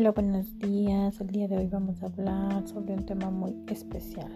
Hola, buenos días. El día de hoy vamos a hablar sobre un tema muy especial.